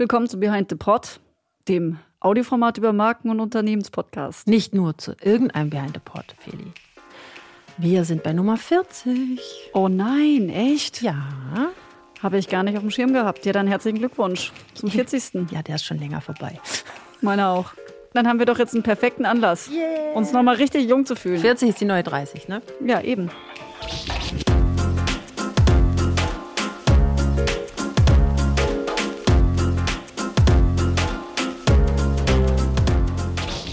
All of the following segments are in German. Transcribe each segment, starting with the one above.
Willkommen zu Behind the Pod, dem Audioformat über Marken- und Unternehmenspodcast. Nicht nur zu irgendeinem Behind the Pod, Feli. Wir sind bei Nummer 40. Oh nein, echt? Ja. Habe ich gar nicht auf dem Schirm gehabt. Ja, dann herzlichen Glückwunsch zum 40. Ja, der ist schon länger vorbei. Meiner auch. Dann haben wir doch jetzt einen perfekten Anlass, Yeah. uns nochmal richtig jung zu fühlen. 40 ist die neue 30, ne? Ja, eben.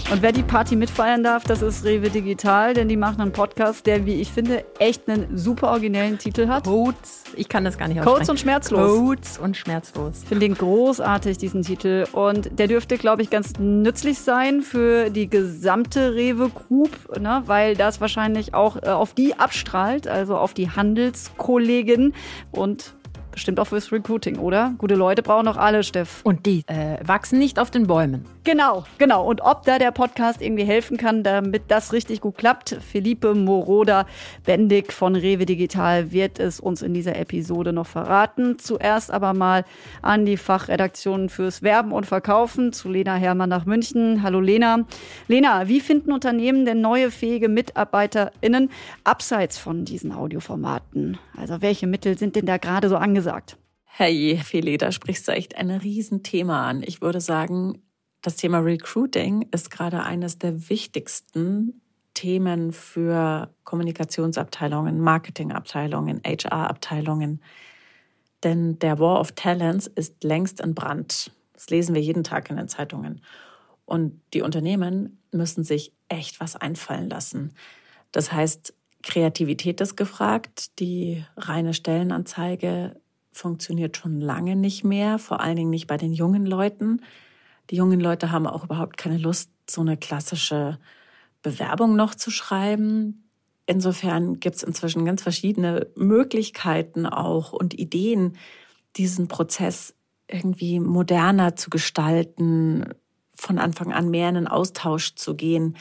Und wer die Party mitfeiern darf, das ist Rewe Digital, denn die machen einen Podcast, der, wie ich finde, echt einen super originellen Titel hat. Codes. Ich kann das gar nicht Codes aussprechen. und schmerzlos. Codes und schmerzlos. Ich finde den großartig, diesen Titel. Und der dürfte, glaube ich, ganz nützlich sein für die gesamte Rewe Group, ne? weil das wahrscheinlich auch äh, auf die abstrahlt, also auf die Handelskollegen und bestimmt auch fürs Recruiting, oder? Gute Leute brauchen doch alle, Steff. Und die äh, wachsen nicht auf den Bäumen. Genau, genau. Und ob da der Podcast irgendwie helfen kann, damit das richtig gut klappt, Felipe Moroda Bendig von Rewe Digital wird es uns in dieser Episode noch verraten. Zuerst aber mal an die Fachredaktion fürs Werben und Verkaufen zu Lena Herrmann nach München. Hallo Lena. Lena, wie finden Unternehmen denn neue fähige MitarbeiterInnen abseits von diesen Audioformaten? Also welche Mittel sind denn da gerade so angesagt? Hey, Feli, da sprichst du echt ein Riesenthema an. Ich würde sagen, das Thema Recruiting ist gerade eines der wichtigsten Themen für Kommunikationsabteilungen, Marketingabteilungen, HR-Abteilungen. Denn der War of Talents ist längst in Brand. Das lesen wir jeden Tag in den Zeitungen. Und die Unternehmen müssen sich echt was einfallen lassen. Das heißt, Kreativität ist gefragt. Die reine Stellenanzeige funktioniert schon lange nicht mehr, vor allen Dingen nicht bei den jungen Leuten. Die jungen Leute haben auch überhaupt keine Lust, so eine klassische Bewerbung noch zu schreiben. Insofern gibt es inzwischen ganz verschiedene Möglichkeiten auch und Ideen, diesen Prozess irgendwie moderner zu gestalten, von Anfang an mehr in den Austausch zu gehen.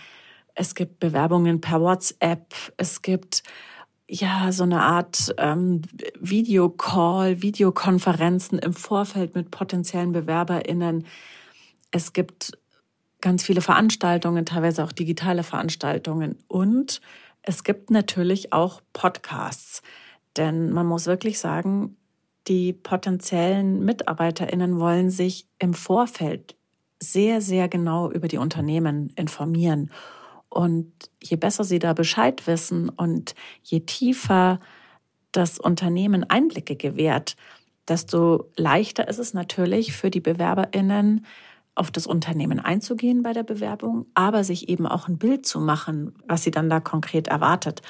Es gibt Bewerbungen per WhatsApp, es gibt ja so eine Art ähm, Videocall, Videokonferenzen im Vorfeld mit potenziellen BewerberInnen. Es gibt ganz viele Veranstaltungen, teilweise auch digitale Veranstaltungen. Und es gibt natürlich auch Podcasts. Denn man muss wirklich sagen, die potenziellen MitarbeiterInnen wollen sich im Vorfeld sehr, sehr genau über die Unternehmen informieren. Und je besser sie da Bescheid wissen und je tiefer das Unternehmen Einblicke gewährt, desto leichter ist es natürlich für die BewerberInnen, auf das Unternehmen einzugehen bei der Bewerbung, aber sich eben auch ein Bild zu machen, was sie dann da konkret erwartet.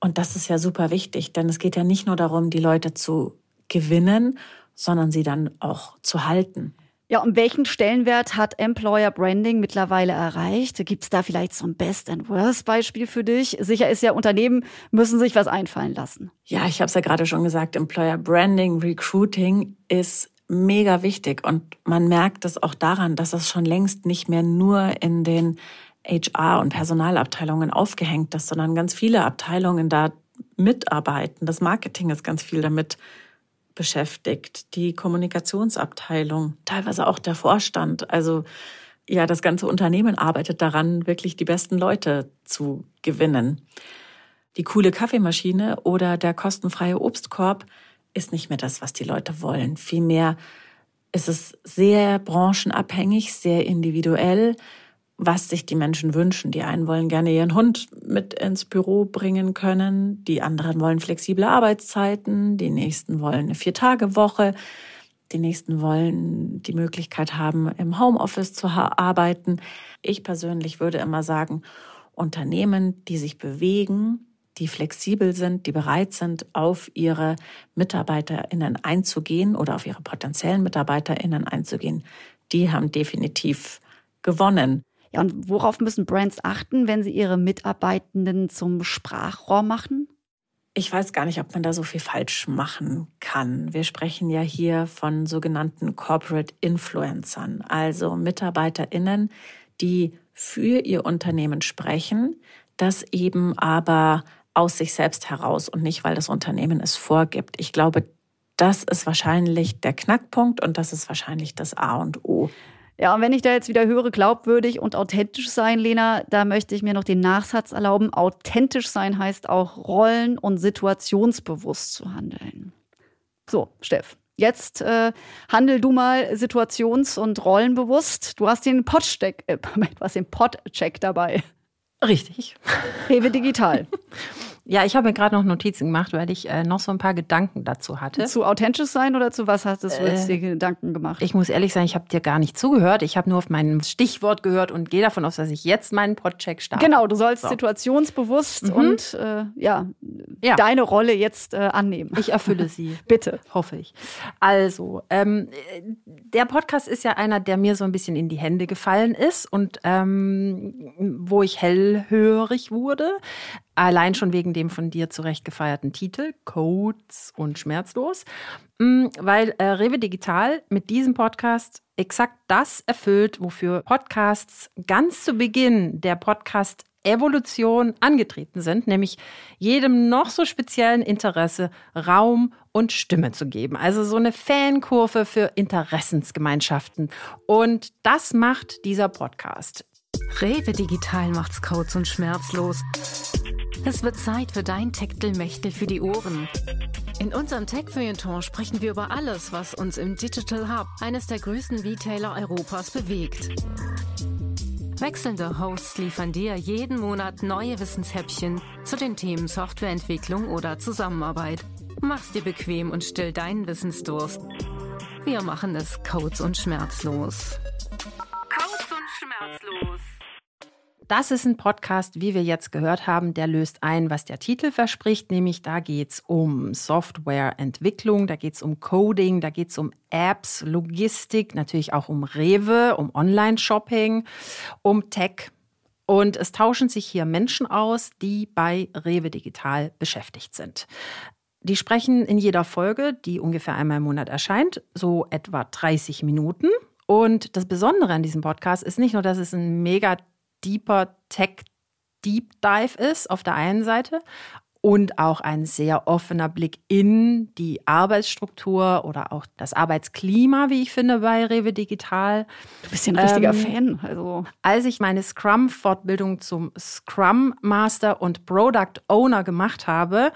Und das ist ja super wichtig, denn es geht ja nicht nur darum, die Leute zu gewinnen, sondern sie dann auch zu halten. Ja, und welchen Stellenwert hat Employer Branding mittlerweile erreicht? Gibt es da vielleicht so ein Best and Worst Beispiel für dich? Sicher ist ja, Unternehmen müssen sich was einfallen lassen. Ja, ich habe es ja gerade schon gesagt, Employer Branding, Recruiting ist mega wichtig und man merkt es auch daran, dass es schon längst nicht mehr nur in den HR- und Personalabteilungen aufgehängt ist, sondern ganz viele Abteilungen da mitarbeiten. Das Marketing ist ganz viel damit beschäftigt, die Kommunikationsabteilung, teilweise auch der Vorstand. Also ja, das ganze Unternehmen arbeitet daran, wirklich die besten Leute zu gewinnen. Die coole Kaffeemaschine oder der kostenfreie Obstkorb ist nicht mehr das, was die Leute wollen. Vielmehr ist es sehr branchenabhängig, sehr individuell, was sich die Menschen wünschen. Die einen wollen gerne ihren Hund mit ins Büro bringen können, die anderen wollen flexible Arbeitszeiten, die nächsten wollen eine Vier-Tage-Woche, die nächsten wollen die Möglichkeit haben, im Homeoffice zu arbeiten. Ich persönlich würde immer sagen, Unternehmen, die sich bewegen, die flexibel sind, die bereit sind, auf ihre MitarbeiterInnen einzugehen oder auf ihre potenziellen MitarbeiterInnen einzugehen, die haben definitiv gewonnen. Ja, und worauf müssen Brands achten, wenn sie ihre Mitarbeitenden zum Sprachrohr machen? Ich weiß gar nicht, ob man da so viel falsch machen kann. Wir sprechen ja hier von sogenannten Corporate Influencern, also MitarbeiterInnen, die für ihr Unternehmen sprechen, das eben aber aus sich selbst heraus und nicht, weil das Unternehmen es vorgibt. Ich glaube, Das ist wahrscheinlich der Knackpunkt und das ist wahrscheinlich das A und O. Ja, und wenn ich da jetzt wieder höre, glaubwürdig und authentisch sein, Lena, da möchte ich mir noch den Nachsatz erlauben. Authentisch sein heißt auch rollen- und situationsbewusst zu handeln. So, Steff, jetzt äh, handel du mal situations- und rollenbewusst. Du hast den Podcheck, äh, dabei. Richtig. Rewe Digital. Ja, ich habe mir gerade noch Notizen gemacht, weil ich äh, noch so ein paar Gedanken dazu hatte. Zu authentisch sein oder zu was hattest du jetzt dir Gedanken gemacht? Ich muss ehrlich sein, ich habe dir gar nicht zugehört. Ich habe nur auf mein Stichwort gehört und gehe davon aus, dass ich jetzt meinen Podcheck starte. Genau, du sollst So. situationsbewusst Mhm. und äh, ja, Ja. deine Rolle jetzt äh, annehmen. Ich erfülle sie. Bitte. Hoffe ich. Also, ähm, äh, der Podcast ist ja einer, der mir so ein bisschen in die Hände gefallen ist und ähm, wo ich hellhörig wurde. Allein schon wegen dem von dir zurecht gefeierten Titel, Codes und Schmerzlos. Mm, Weil äh, Rewe Digital mit diesem Podcast exakt das erfüllt, wofür Podcasts ganz zu Beginn der Podcast Evolution angetreten sind, nämlich jedem noch so speziellen Interesse Raum und Stimme zu geben. Also so eine Fankurve für Interessensgemeinschaften. Und das macht dieser Podcast. Rewe Digital macht's Codes und schmerzlos. Es wird Zeit für dein Techtelmechtel für die Ohren. In unserem Tech-Feuilleton sprechen wir über alles, was uns im Digital Hub, eines der größten Retailer Europas, bewegt. Wechselnde Hosts liefern dir jeden Monat neue Wissenshäppchen zu den Themen Softwareentwicklung oder Zusammenarbeit. Mach's dir bequem und still deinen Wissensdurst. Wir machen es Codes und schmerzlos. Codes und schmerzlos. Das ist ein Podcast, wie wir jetzt gehört haben, der löst ein, was der Titel verspricht, nämlich da geht es um Softwareentwicklung, da geht es um Coding, da geht es um Apps, Logistik, natürlich auch um Rewe, um Online-Shopping, um Tech. Und es tauschen sich hier Menschen aus, die bei Rewe Digital beschäftigt sind. Die sprechen in jeder Folge, die ungefähr einmal im Monat erscheint, so etwa 30 Minuten. Und das Besondere an diesem Podcast ist nicht nur, dass es ein mega deeper Tech Deep Dive ist auf der einen Seite und auch ein sehr offener Blick in die Arbeitsstruktur oder auch das Arbeitsklima, wie ich finde, bei Rewe Digital. Du bist ja ein richtiger Ähm, Fan. Also Als ich meine Scrum-Fortbildung zum Scrum Master und Product Owner gemacht habe,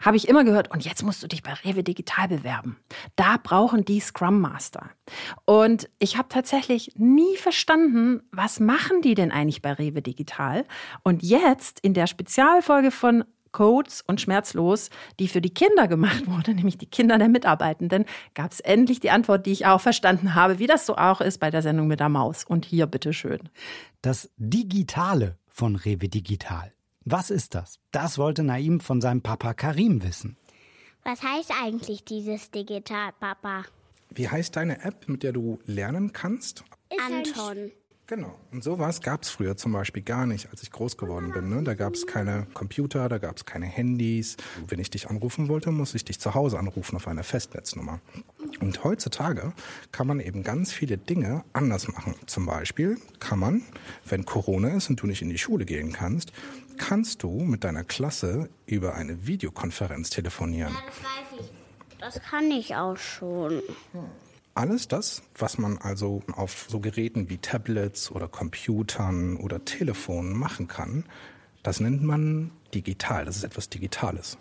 habe ich immer gehört, und jetzt musst du dich bei Rewe Digital bewerben. Da brauchen die Scrum Master. Und ich habe tatsächlich nie verstanden, was machen die denn eigentlich bei Rewe Digital? Und jetzt in der Spezialfolge von Codes und Schmerzlos, die für die Kinder gemacht wurde, nämlich die Kinder der Mitarbeitenden, gab es endlich die Antwort, die ich auch verstanden habe, wie das so auch ist bei der Sendung mit der Maus. Und hier bitteschön. Das Digitale von Rewe Digital. Was ist das? Das wollte Naim von seinem Papa Karim wissen. Was heißt eigentlich dieses Digital, Papa? Wie heißt deine App, mit der du lernen kannst? Anton. Genau. Und sowas gab es früher zum Beispiel gar nicht, als ich groß geworden bin. Ne? Da gab es keine Computer, da gab es keine Handys. Wenn ich dich anrufen wollte, muss ich dich zu Hause anrufen auf einer Festnetznummer. Und heutzutage kann man eben ganz viele Dinge anders machen. Zum Beispiel kann man, wenn Corona ist und du nicht in die Schule gehen kannst, kannst du mit deiner Klasse über eine Videokonferenz telefonieren. Das weiß ich. Das kann ich auch schon. Alles das, was man also auf so Geräten wie Tablets oder Computern oder Telefonen machen kann, das nennt man digital. Das ist etwas Digitales.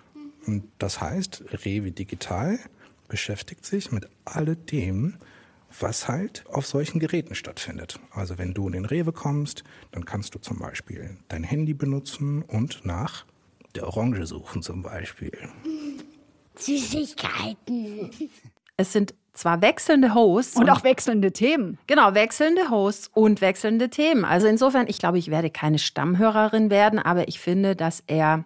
Und das heißt, Rewe Digital beschäftigt sich mit alledem, was halt auf solchen Geräten stattfindet. Also wenn du in den Rewe kommst, dann kannst du zum Beispiel dein Handy benutzen und nach der Orange suchen zum Beispiel. Süßigkeiten. Es sind zwar wechselnde Hosts und auch wechselnde Themen. Genau, wechselnde Hosts und wechselnde Themen. Also insofern, ich glaube, ich werde keine Stammhörerin werden, aber ich finde, dass er,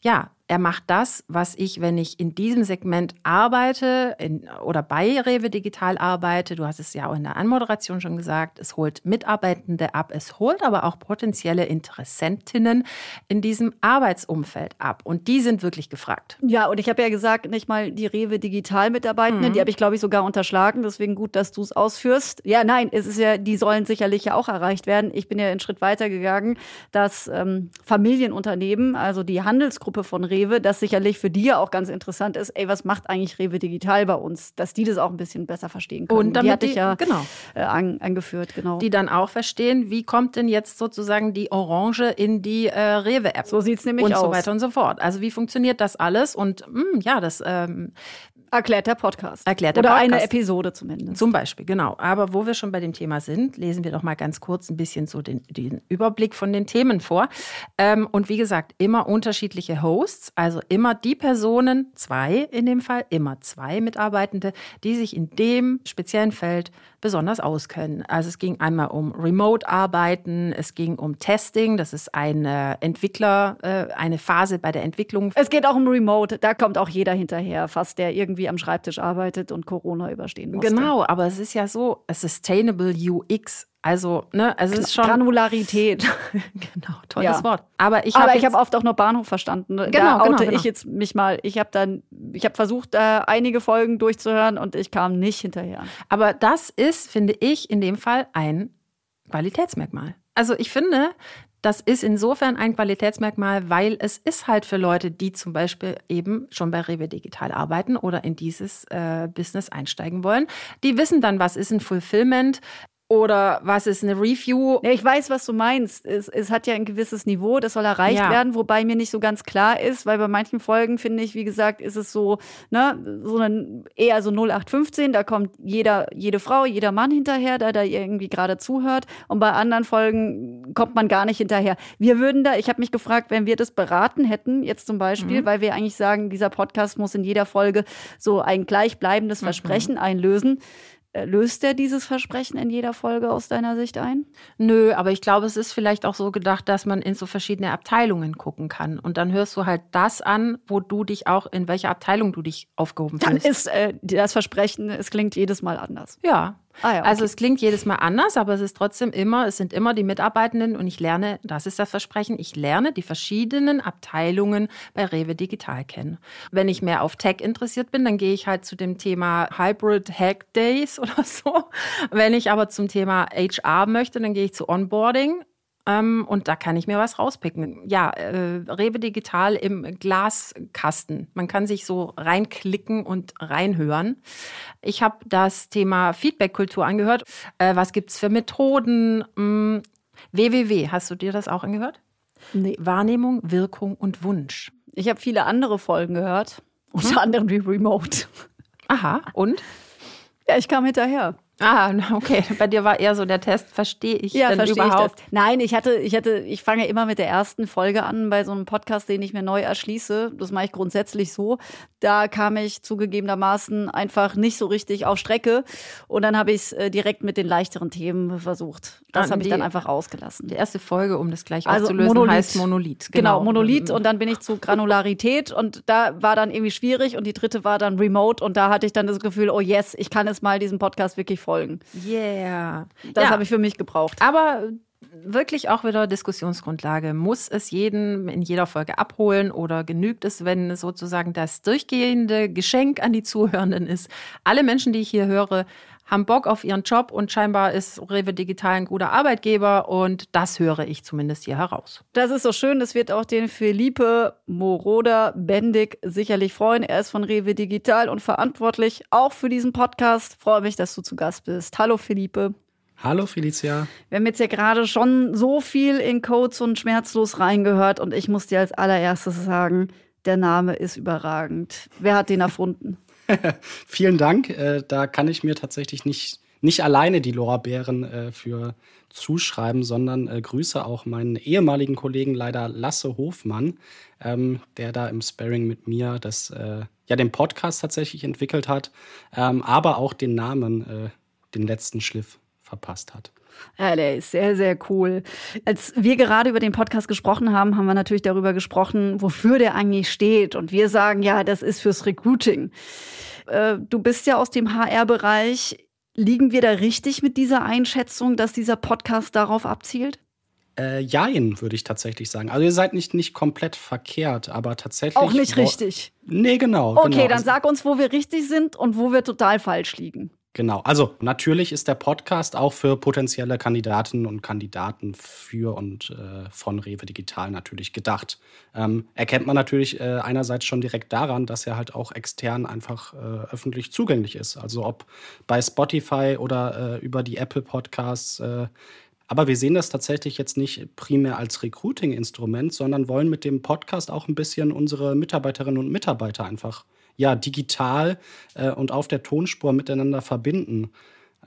ja, er macht das, was ich, wenn ich in diesem Segment arbeite in, oder bei Rewe Digital arbeite, du hast es ja auch in der Anmoderation schon gesagt, es holt Mitarbeitende ab, es holt aber auch potenzielle Interessentinnen in diesem Arbeitsumfeld ab. Und die sind wirklich gefragt. Ja, und ich habe ja gesagt, nicht mal die Rewe Digital Mitarbeitenden, Mhm. die habe ich, glaube ich, sogar unterschlagen. Deswegen gut, dass du es ausführst. Ja, nein, es ist ja, die sollen sicherlich ja auch erreicht werden. Ich bin ja einen Schritt weiter gegangen, dass ähm, Familienunternehmen, also die Handelsgruppe von Rewe, Rewe, das sicherlich für die ja auch ganz interessant ist, ey, was macht eigentlich Rewe Digital bei uns? Dass die das auch ein bisschen besser verstehen können. Und damit die hatte ich ja genau. äh, an, angeführt, genau. Die dann auch verstehen, wie kommt denn jetzt sozusagen die Orange in die äh, Rewe-App. so sieht's nämlich und aus. so weiter und so fort. Also wie funktioniert das alles? Und mh, ja, das ähm, Erklärt der Podcast. Erklärt der Oder Podcast. eine Episode zumindest. Zum Beispiel, genau. Aber wo wir schon bei dem Thema sind, lesen wir doch mal ganz kurz ein bisschen so den, den Überblick von den Themen vor. Ähm, und wie gesagt, immer unterschiedliche Hosts, also immer die Personen, zwei in dem Fall, immer zwei Mitarbeitende, die sich in dem speziellen Feld besonders auskennen. Also es ging einmal um Remote-Arbeiten, es ging um Testing, das ist eine Entwickler, äh, eine Phase bei der Entwicklung Es geht auch um Remote. Da kommt auch jeder hinterher, fast der irgendwie am Schreibtisch arbeitet und Corona überstehen musste. Genau, aber es ist ja so, a Sustainable UX. Also, ne, also es ist schon. Granularität. genau, tolles Ja. Wort. Aber ich Aber habe ich habe oft auch nur Bahnhof verstanden. da Genau, oute genau, genau. ich jetzt mich mal. Ich habe dann, ich habe versucht, äh, einige Folgen durchzuhören und ich kam nicht hinterher. aber das ist, finde ich, in dem Fall ein Qualitätsmerkmal. Also ich finde, das ist insofern ein Qualitätsmerkmal, weil es ist halt für Leute, die zum Beispiel eben schon bei Rewe Digital arbeiten oder in dieses äh, Business einsteigen wollen. Die wissen dann, was ist ein Fulfillment oder was ist eine Review. Ja, ich weiß, was du meinst. Es, es hat ja ein gewisses Niveau, das soll erreicht Ja. werden, wobei mir nicht so ganz klar ist, weil bei manchen Folgen, finde ich, wie gesagt, ist es so, ne, so ein, eher so 0815, da kommt jeder, jede Frau, jeder Mann hinterher, der da irgendwie gerade zuhört. Und bei anderen Folgen kommt man gar nicht hinterher. Wir würden da, ich habe mich gefragt, wenn wir das beraten hätten, jetzt zum Beispiel, weil wir eigentlich sagen, dieser Podcast muss in jeder Folge so ein gleichbleibendes Versprechen einlösen. Äh, Löst er dieses Versprechen in jeder Folge aus deiner Sicht ein? Nö, aber ich glaube, es ist vielleicht auch so gedacht, dass man in so verschiedene Abteilungen gucken kann. Und dann hörst du halt das an, wo du dich auch, in welcher Abteilung du dich aufgehoben Dann fühlst. ist äh, das Versprechen, es klingt jedes Mal anders. ja. Ah ja, Also okay. es klingt jedes Mal anders, aber es ist trotzdem immer, es sind immer die Mitarbeitenden und ich lerne, das ist das Versprechen, ich lerne die verschiedenen Abteilungen bei Rewe Digital kennen. Wenn ich mehr auf Tech interessiert bin, dann gehe ich halt zu dem Thema Hybrid Hack Days oder so. Wenn ich aber zum Thema HR möchte, dann gehe ich zu Onboarding. Ähm, und da kann ich mir was rauspicken. Ja, äh, Rewe Digital im Glaskasten. Man kann sich so reinklicken und reinhören. Ich habe das Thema Feedback-Kultur angehört. Äh, was gibt's für Methoden? Hm, www, hast du dir das auch angehört? Nee. Wahrnehmung, Wirkung und Wunsch. Ich habe viele andere Folgen gehört, unter anderem die Remote. Aha, und? Ja, ich kam hinterher. Ah, okay. Bei dir war eher so der Test, verstehe ich Ja, denn verstehe ich überhaupt? das. Nein, ich hatte, ich hatte, ich fange immer mit der ersten Folge an bei so einem Podcast, den ich mir neu erschließe. Das mache ich grundsätzlich so. Da kam ich zugegebenermaßen einfach nicht so richtig auf Strecke. Und dann habe ich es äh, direkt mit den leichteren Themen versucht. Das Ah, habe ich dann einfach ausgelassen. Die erste Folge, um das gleich Also aufzulösen, Monolith. heißt Monolith. Genau, Monolith und dann bin ich zu Granularität und da war dann irgendwie schwierig und die dritte war dann Remote und da hatte ich dann das Gefühl, oh yes, ich kann jetzt mal diesem Podcast wirklich folgen. Yeah. Das ja. habe ich für mich gebraucht. Aber wirklich auch wieder Diskussionsgrundlage. Muss es jeden in jeder Folge abholen oder genügt es, wenn sozusagen das durchgehende Geschenk an die Zuhörenden ist? Alle Menschen, die ich hier höre, haben Bock auf ihren Job und scheinbar ist Rewe Digital ein guter Arbeitgeber und das höre ich zumindest hier heraus. Das ist so schön, das wird auch den Felipe Moroder Bendig sicherlich freuen. Er ist von Rewe Digital und verantwortlich auch für diesen Podcast. Freue mich, dass du zu Gast bist. Hallo Felipe. Hallo Felicia. Wir haben jetzt ja gerade schon so viel in Codes und Schmerzlos reingehört und ich muss dir als allererstes sagen, der Name ist überragend. Wer hat den erfunden? Vielen Dank. Äh, da kann ich mir tatsächlich nicht, nicht alleine die Lorbeeren äh, für zuschreiben, sondern äh, grüße auch meinen ehemaligen Kollegen, leider Lasse Hofmann, ähm, der da im Sparring mit mir das, äh, ja, den Podcast tatsächlich entwickelt hat, ähm, aber auch den Namen, äh, den letzten Schliff verpasst hat. Ja, der ist sehr, sehr cool. Als wir gerade über den Podcast gesprochen haben, haben wir natürlich darüber gesprochen, wofür der eigentlich steht. Und wir sagen, ja, das ist fürs Recruiting. Äh, du bist ja aus dem HR-Bereich. Liegen wir da richtig mit dieser Einschätzung, dass dieser Podcast darauf abzielt? Äh, jein, würde ich tatsächlich sagen. Also ihr seid nicht, nicht komplett verkehrt, aber tatsächlich. Auch nicht richtig. Nee, genau. Okay, genau. dann Also- sag uns, wo wir richtig sind und wo wir total falsch liegen. Genau. Also natürlich ist der Podcast auch für potenzielle Kandidatinnen und Kandidaten für und äh, von Rewe Digital natürlich gedacht. Ähm, erkennt man natürlich äh, einerseits schon direkt daran, dass er halt auch extern einfach äh, öffentlich zugänglich ist. Also ob bei Spotify oder äh, über die Apple Podcasts. Äh, aber wir sehen das tatsächlich jetzt nicht primär als Recruiting-Instrument, sondern wollen mit dem Podcast auch ein bisschen unsere Mitarbeiterinnen und Mitarbeiter einfach ja, digital äh, und auf der Tonspur miteinander verbinden.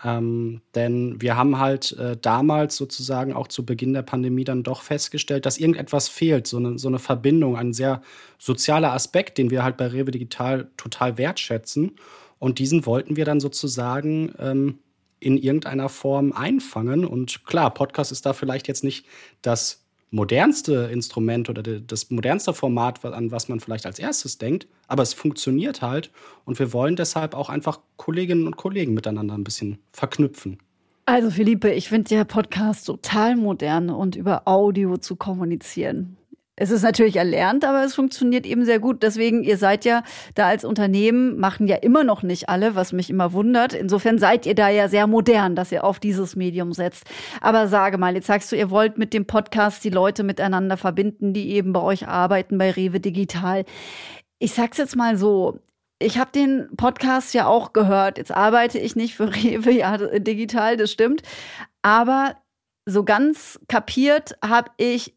Ähm, denn wir haben halt äh, damals sozusagen auch zu Beginn der Pandemie dann doch festgestellt, dass irgendetwas fehlt, so eine, so eine Verbindung, ein sehr sozialer Aspekt, den wir halt bei Rewe Digital total wertschätzen. Und diesen wollten wir dann sozusagen ähm, in irgendeiner Form einfangen. Und klar, Podcast ist da vielleicht jetzt nicht das modernste Instrument oder das modernste Format, an was man vielleicht als erstes denkt, aber es funktioniert halt und wir wollen deshalb auch einfach Kolleginnen und Kollegen miteinander ein bisschen verknüpfen. Also Philippe, ich finde der Podcast total modern und über Audio zu kommunizieren. Es ist natürlich erlernt, aber es funktioniert eben sehr gut. Deswegen, ihr seid ja da als Unternehmen, machen ja immer noch nicht alle, was mich immer wundert. Insofern seid ihr da ja sehr modern, dass ihr auf dieses Medium setzt. Aber sage mal, jetzt sagst du, ihr wollt mit dem Podcast die Leute miteinander verbinden, die eben bei euch arbeiten, bei Rewe Digital. Ich sag's jetzt mal so. Ich habe den Podcast ja auch gehört. Jetzt arbeite ich nicht für Rewe ja, digital, das stimmt. Aber so ganz kapiert habe ich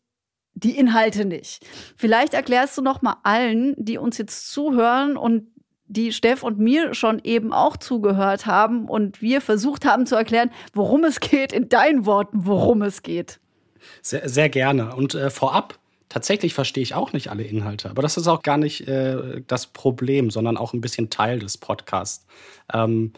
die Inhalte nicht. Vielleicht erklärst du noch mal allen, die uns jetzt zuhören und die Steff und mir schon eben auch zugehört haben und wir versucht haben zu erklären, worum es geht, in deinen Worten, worum es geht. Sehr, sehr gerne. Und äh, vorab, tatsächlich verstehe ich auch nicht alle Inhalte, aber das ist auch gar nicht äh, das Problem, sondern auch ein bisschen Teil des Podcasts. Ähm,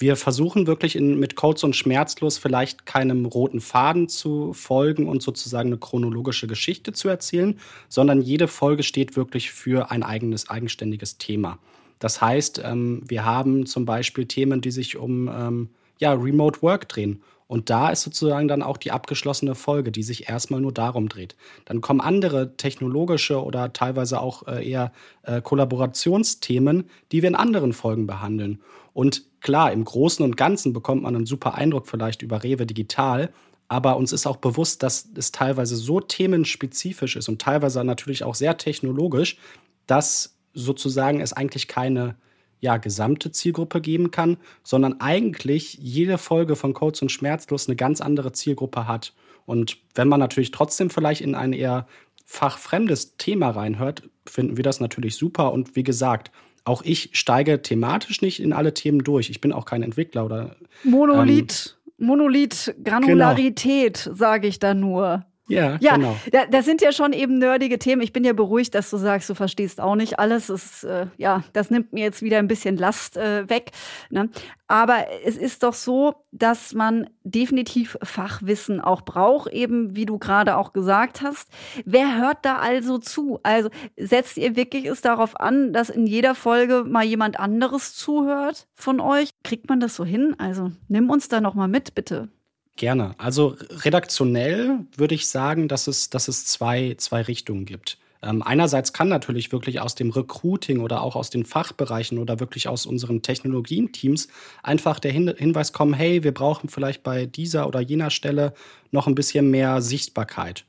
wir versuchen wirklich in, mit Codes und Schmerzlos vielleicht keinem roten Faden zu folgen und sozusagen eine chronologische Geschichte zu erzählen, sondern jede Folge steht wirklich für ein eigenes, eigenständiges Thema. Das heißt, ähm, wir haben zum Beispiel Themen, die sich um ähm, ja, Remote Work drehen. Und da ist sozusagen dann auch die abgeschlossene Folge, die sich erstmal nur darum dreht. Dann kommen andere technologische oder teilweise auch äh, eher äh, Kollaborationsthemen, die wir in anderen Folgen behandeln. Und klar, im Großen und Ganzen bekommt man einen super Eindruck vielleicht über Rewe Digital. Aber uns ist auch bewusst, dass es teilweise so themenspezifisch ist und teilweise natürlich auch sehr technologisch, dass sozusagen es eigentlich keine ja, gesamte Zielgruppe geben kann, sondern eigentlich jede Folge von Codes und Schmerzlos eine ganz andere Zielgruppe hat. Und wenn man natürlich trotzdem vielleicht in ein eher fachfremdes Thema reinhört, finden wir das natürlich super. Und wie gesagt, auch ich steige thematisch nicht in alle Themen durch. Ich bin auch kein Entwickler oder. Monolith, ähm, Monolith, Granularität, genau. sage ich da nur. Ja, ja genau. Da, das sind ja schon eben nerdige Themen. Ich bin ja beruhigt, dass du sagst, du verstehst auch nicht alles. Das, äh, ja, das nimmt mir jetzt wieder ein bisschen Last äh, weg. Ne? Aber es ist doch so, dass man definitiv Fachwissen auch braucht, eben wie du gerade auch gesagt hast. Wer hört da also zu? Also setzt ihr wirklich es darauf an, dass in jeder Folge mal jemand anderes zuhört von euch? Kriegt man das so hin? Also nimm uns da noch mal mit, bitte. Gerne. Also redaktionell würde ich sagen, dass es, dass es zwei, zwei Richtungen gibt. Ähm, einerseits kann natürlich wirklich aus dem Recruiting oder auch aus den Fachbereichen oder wirklich aus unseren Technologienteams einfach der Hin Hinweis kommen, hey, wir brauchen vielleicht bei dieser oder jener Stelle noch ein bisschen mehr Sichtbarkeit.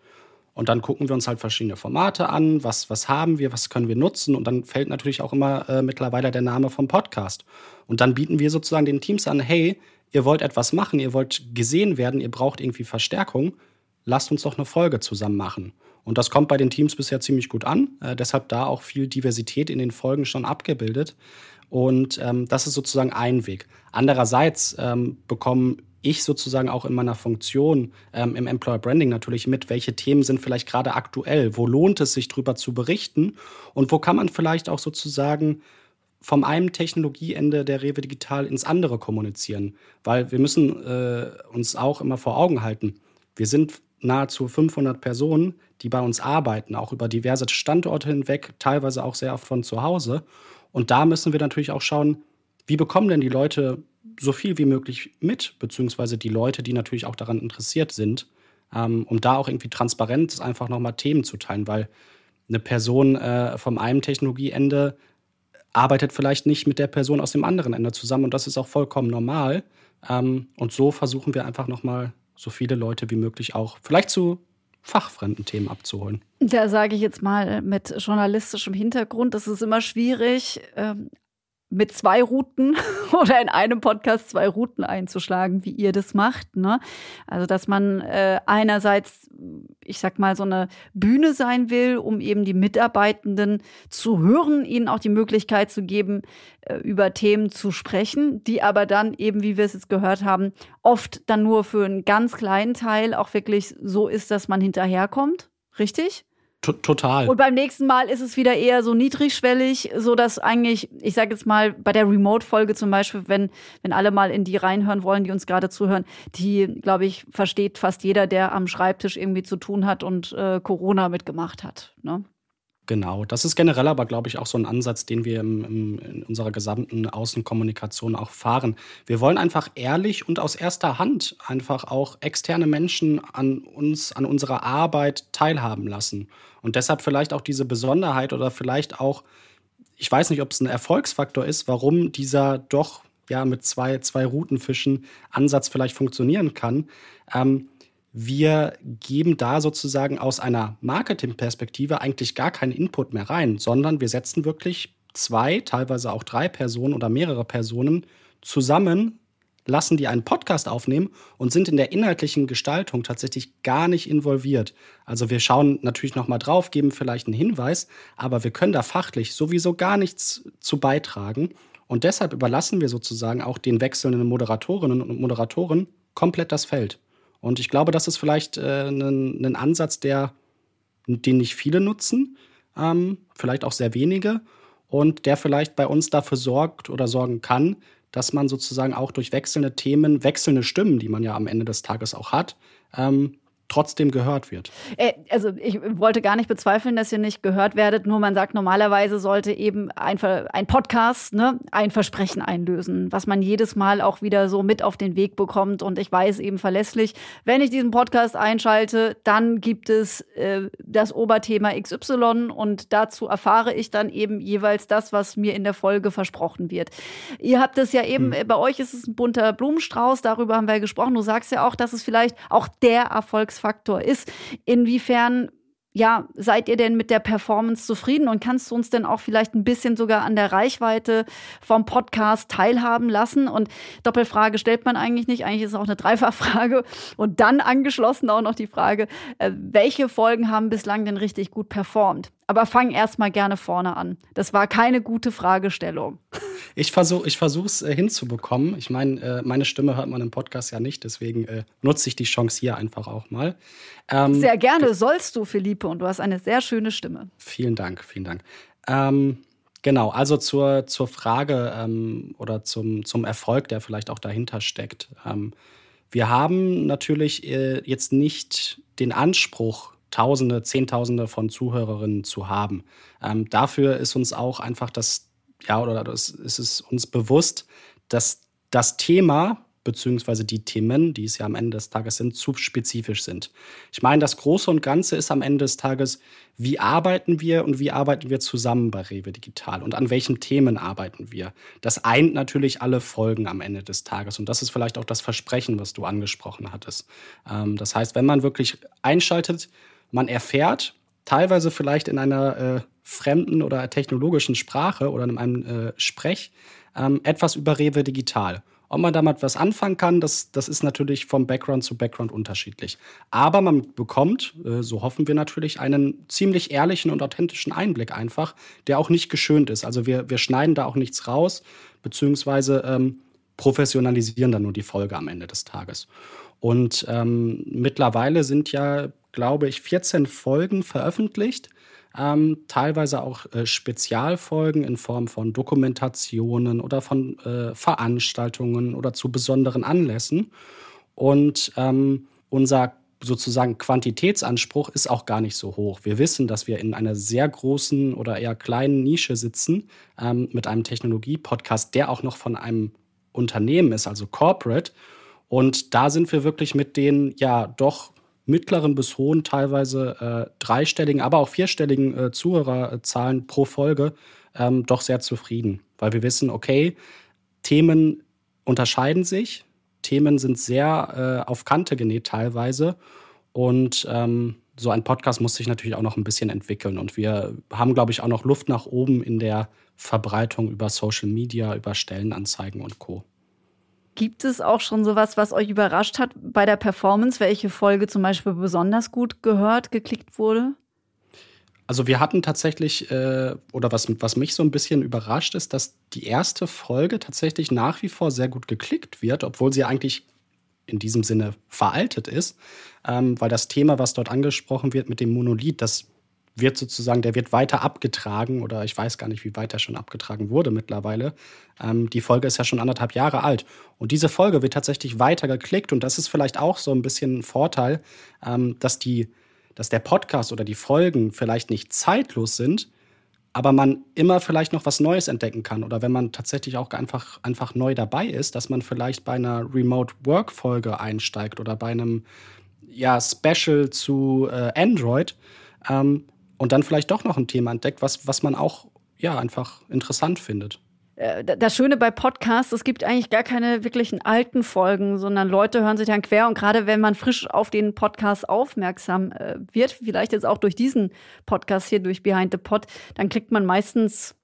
Und dann gucken wir uns halt verschiedene Formate an, was, was haben wir, was können wir nutzen. Und dann fällt natürlich auch immer äh, mittlerweile der Name vom Podcast. Und dann bieten wir sozusagen den Teams an, hey, ihr wollt etwas machen, ihr wollt gesehen werden, ihr braucht irgendwie Verstärkung, lasst uns doch eine Folge zusammen machen. Und das kommt bei den Teams bisher ziemlich gut an. Äh, deshalb da auch viel Diversität in den Folgen schon abgebildet. Und ähm, das ist sozusagen ein Weg. Andererseits ähm, bekomme ich sozusagen auch in meiner Funktion ähm, im Employer Branding natürlich mit, welche Themen sind vielleicht gerade aktuell, wo lohnt es sich drüber zu berichten und wo kann man vielleicht auch sozusagen vom einen Technologieende der Rewe Digital ins andere kommunizieren. Weil wir müssen äh, uns auch immer vor Augen halten, wir sind nahezu 500 Personen, die bei uns arbeiten, auch über diverse Standorte hinweg, teilweise auch sehr oft von zu Hause. Und da müssen wir natürlich auch schauen, wie bekommen denn die Leute so viel wie möglich mit, beziehungsweise die Leute, die natürlich auch daran interessiert sind, ähm, um da auch irgendwie transparent einfach nochmal Themen zu teilen, weil eine Person äh, vom einem Technologieende arbeitet vielleicht nicht mit der Person aus dem anderen Ende zusammen und das ist auch vollkommen normal. Ähm, und so versuchen wir einfach nochmal so viele Leute wie möglich auch vielleicht zu fachfremden Themen abzuholen. Da sage ich jetzt mal mit journalistischem Hintergrund, das ist immer schwierig, ähm, mit zwei Routen oder in einem Podcast zwei Routen einzuschlagen, wie ihr das macht. Ne? Also, dass man äh, einerseits, ich sag mal, so eine Bühne sein will, um eben die Mitarbeitenden zu hören, ihnen auch die Möglichkeit zu geben, äh, über Themen zu sprechen, die aber dann eben, wie wir es jetzt gehört haben, oft dann nur für einen ganz kleinen Teil auch wirklich so ist, dass man hinterherkommt. Richtig? Total. Und beim nächsten Mal ist es wieder eher so niedrigschwellig, so dass eigentlich, ich sage jetzt mal, bei der Remote-Folge zum Beispiel, wenn, wenn alle mal in die reinhören wollen, die uns gerade zuhören, die, glaube ich, versteht fast jeder, der am Schreibtisch irgendwie zu tun hat und äh, Corona mitgemacht hat. Ne? Genau, das ist generell aber, glaube ich, auch so ein Ansatz, den wir im, im, in unserer gesamten Außenkommunikation auch fahren. Wir wollen einfach ehrlich und aus erster Hand einfach auch externe Menschen an uns, an unserer Arbeit teilhaben lassen. Und deshalb vielleicht auch diese Besonderheit oder vielleicht auch, ich weiß nicht, ob es ein Erfolgsfaktor ist, warum dieser doch ja mit zwei, zwei Routenfischen Ansatz vielleicht funktionieren kann. Ähm, wir geben da sozusagen aus einer Marketingperspektive eigentlich gar keinen Input mehr rein, sondern wir setzen wirklich zwei, teilweise auch drei Personen oder mehrere Personen zusammen, lassen die einen Podcast aufnehmen und sind in der inhaltlichen Gestaltung tatsächlich gar nicht involviert. Also wir schauen natürlich noch mal drauf, geben vielleicht einen Hinweis, aber wir können da fachlich sowieso gar nichts zu beitragen und deshalb überlassen wir sozusagen auch den wechselnden Moderatorinnen und Moderatoren komplett das Feld. Und ich glaube, das ist vielleicht äh, ein, ein Ansatz, der, den nicht viele nutzen, ähm, vielleicht auch sehr wenige, und der vielleicht bei uns dafür sorgt oder sorgen kann, dass man sozusagen auch durch wechselnde Themen, wechselnde Stimmen, die man ja am Ende des Tages auch hat, ähm, trotzdem gehört wird. Äh, also ich wollte gar nicht bezweifeln, dass ihr nicht gehört werdet, nur man sagt, normalerweise sollte eben ein, ein Podcast ne, ein Versprechen einlösen, was man jedes Mal auch wieder so mit auf den Weg bekommt. Und ich weiß eben verlässlich, wenn ich diesen Podcast einschalte, dann gibt es äh, das Oberthema XY und dazu erfahre ich dann eben jeweils das, was mir in der Folge versprochen wird. Ihr habt es ja eben, hm. bei euch ist es ein bunter Blumenstrauß, darüber haben wir gesprochen. Du sagst ja auch, dass es vielleicht auch der Erfolgs Erfolgsfaktor ist. Inwiefern ja, seid ihr denn mit der Performance zufrieden und kannst du uns denn auch vielleicht ein bisschen sogar an der Reichweite vom Podcast teilhaben lassen? Und Doppelfrage stellt man eigentlich nicht, eigentlich ist es auch eine Dreifachfrage. Und dann angeschlossen auch noch die Frage, äh, welche Folgen haben bislang denn richtig gut performt? Aber fang erst mal gerne vorne an. Das war keine gute Fragestellung. Ich versuche ich es äh, hinzubekommen. Ich meine, äh, meine Stimme hört man im Podcast ja nicht, deswegen äh, nutze ich die Chance hier einfach auch mal. Ähm, sehr gerne sollst du, Philippe, und du hast eine sehr schöne Stimme. Vielen Dank, vielen Dank. Ähm, genau, also zur, zur Frage ähm, oder zum, zum Erfolg, der vielleicht auch dahinter steckt. Ähm, wir haben natürlich äh, jetzt nicht den Anspruch, Tausende, Zehntausende von Zuhörerinnen zu haben. Ähm, dafür ist uns auch einfach das, ja, oder das ist es uns bewusst, dass das Thema beziehungsweise die Themen, die es ja am Ende des Tages sind, zu spezifisch sind. Ich meine, das Große und Ganze ist am Ende des Tages, wie arbeiten wir und wie arbeiten wir zusammen bei Rewe Digital und an welchen Themen arbeiten wir. Das eint natürlich alle Folgen am Ende des Tages und das ist vielleicht auch das Versprechen, was du angesprochen hattest. Ähm, das heißt, wenn man wirklich einschaltet, man erfährt, teilweise vielleicht in einer äh, fremden oder technologischen Sprache oder in einem äh, Sprech, ähm, etwas über Rewe Digital. Ob man damit was anfangen kann, das, das ist natürlich vom Background zu Background unterschiedlich. Aber man bekommt, äh, so hoffen wir natürlich, einen ziemlich ehrlichen und authentischen Einblick einfach, der auch nicht geschönt ist. Also wir, wir schneiden da auch nichts raus, beziehungsweise ähm, professionalisieren dann nur die Folge am Ende des Tages. Und ähm, mittlerweile sind ja glaube ich, 14 Folgen veröffentlicht. Ähm, teilweise auch äh, Spezialfolgen in Form von Dokumentationen oder von äh, Veranstaltungen oder zu besonderen Anlässen. Und ähm, unser sozusagen Quantitätsanspruch ist auch gar nicht so hoch. Wir wissen, dass wir in einer sehr großen oder eher kleinen Nische sitzen ähm, mit einem Technologie-Podcast, der auch noch von einem Unternehmen ist, also Corporate. Und da sind wir wirklich mit den ja doch mittleren bis hohen, teilweise äh, dreistelligen, aber auch vierstelligen äh, Zuhörerzahlen pro Folge ähm, doch sehr zufrieden, weil wir wissen, okay, Themen unterscheiden sich, Themen sind sehr äh, auf Kante genäht teilweise und ähm, so ein Podcast muss sich natürlich auch noch ein bisschen entwickeln. Und wir haben, glaube ich, auch noch Luft nach oben in der Verbreitung über Social Media, über Stellenanzeigen und Co. Gibt es auch schon sowas, was euch überrascht hat bei der Performance, welche Folge zum Beispiel besonders gut gehört, geklickt wurde? Also wir hatten tatsächlich, äh, oder was, was mich so ein bisschen überrascht ist, dass die erste Folge tatsächlich nach wie vor sehr gut geklickt wird, obwohl sie eigentlich in diesem Sinne veraltet ist, ähm, weil das Thema, was dort angesprochen wird mit dem Monolith, das wird sozusagen, der wird weiter abgetragen oder ich weiß gar nicht, wie weit er schon abgetragen wurde mittlerweile. Ähm, die Folge ist ja schon anderthalb Jahre alt und diese Folge wird tatsächlich weiter geklickt und das ist vielleicht auch so ein bisschen ein Vorteil, ähm, dass die, dass der Podcast oder die Folgen vielleicht nicht zeitlos sind, aber man immer vielleicht noch was Neues entdecken kann. Oder wenn man tatsächlich auch einfach, einfach neu dabei ist, dass man vielleicht bei einer Remote-Work-Folge einsteigt oder bei einem ja, Special zu äh, Android ähm, und dann vielleicht doch noch ein Thema entdeckt, was, was man auch ja, einfach interessant findet. Äh, das Schöne bei Podcasts, es gibt eigentlich gar keine wirklichen alten Folgen, sondern Leute hören sich dann quer und gerade wenn man frisch auf den Podcast aufmerksam äh, wird, vielleicht jetzt auch durch diesen Podcast hier, durch Behind the Pod, dann klickt man meistens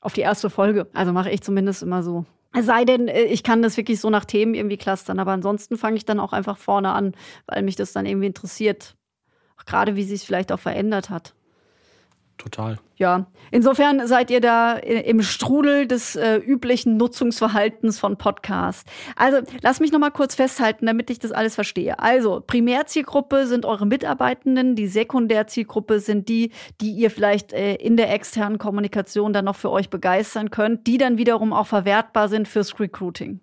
auf die erste Folge. Also mache ich zumindest immer so. Es sei denn, äh, ich kann das wirklich so nach Themen irgendwie clustern, aber ansonsten fange ich dann auch einfach vorne an, weil mich das dann irgendwie interessiert. Gerade wie sich es vielleicht auch verändert hat total. Ja, insofern seid ihr da im Strudel des äh, üblichen Nutzungsverhaltens von Podcasts. Also, lass mich noch mal kurz festhalten, damit ich das alles verstehe. Also, Primärzielgruppe sind eure Mitarbeitenden, die Sekundärzielgruppe sind die, die ihr vielleicht äh, in der externen Kommunikation dann noch für euch begeistern könnt, die dann wiederum auch verwertbar sind fürs Recruiting.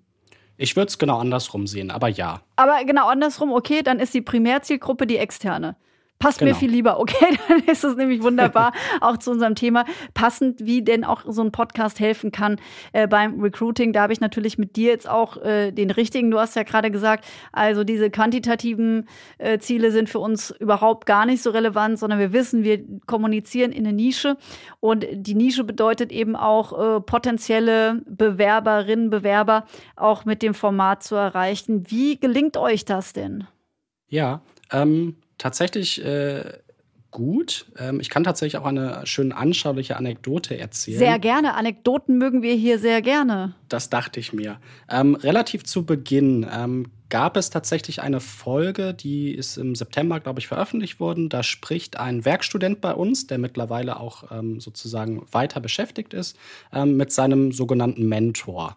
Ich würde es genau andersrum sehen, aber ja. Aber genau andersrum, okay, dann ist die Primärzielgruppe die externe. Passt genau. mir viel lieber. Okay, dann ist es nämlich wunderbar, auch zu unserem Thema. Passend, wie denn auch so ein Podcast helfen kann äh, beim Recruiting. Da habe ich natürlich mit dir jetzt auch äh, den richtigen. Du hast ja gerade gesagt, also diese quantitativen äh, Ziele sind für uns überhaupt gar nicht so relevant, sondern wir wissen, wir kommunizieren in eine Nische. Und die Nische bedeutet eben auch äh, potenzielle Bewerberinnen, Bewerber auch mit dem Format zu erreichen. Wie gelingt euch das denn? Ja, ähm, tatsächlich äh, gut. Ähm, ich kann tatsächlich auch eine schön anschauliche Anekdote erzählen. Sehr gerne. Anekdoten mögen wir hier sehr gerne. Das dachte ich mir. Ähm, relativ zu Beginn ähm, gab es tatsächlich eine Folge, die ist im September, glaube ich, veröffentlicht worden. Da spricht ein Werkstudent bei uns, der mittlerweile auch ähm, sozusagen weiter beschäftigt ist, ähm, mit seinem sogenannten Mentor.